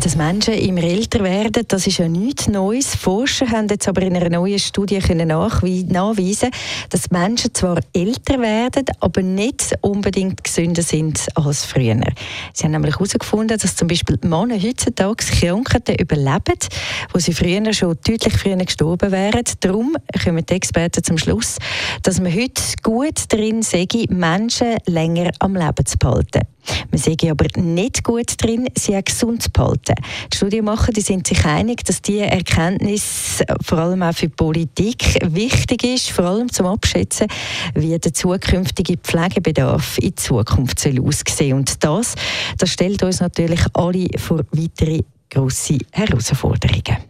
dass Menschen immer älter werden, das ist ja nichts Neues. Forscher haben jetzt aber in einer neuen Studie können nachweisen, dass Menschen zwar älter werden, aber nicht unbedingt gesünder sind als früher. Sie haben nämlich herausgefunden, dass zum Beispiel Männer heutzutage Krankheiten überleben, wo sie früher schon deutlich früher gestorben wären. Darum kommen die Experten zum Schluss, dass man heute gut drin sei, Menschen länger am Leben zu behalten. Man sei aber nicht gut drin, sie gesund zu behalten. Die Studienmacher die sind sich einig, dass diese Erkenntnis vor allem auch für die Politik wichtig ist, vor allem zum Abschätzen, wie der zukünftige Pflegebedarf in Zukunft soll aussehen Und das, das stellt uns natürlich alle vor weitere grosse Herausforderungen.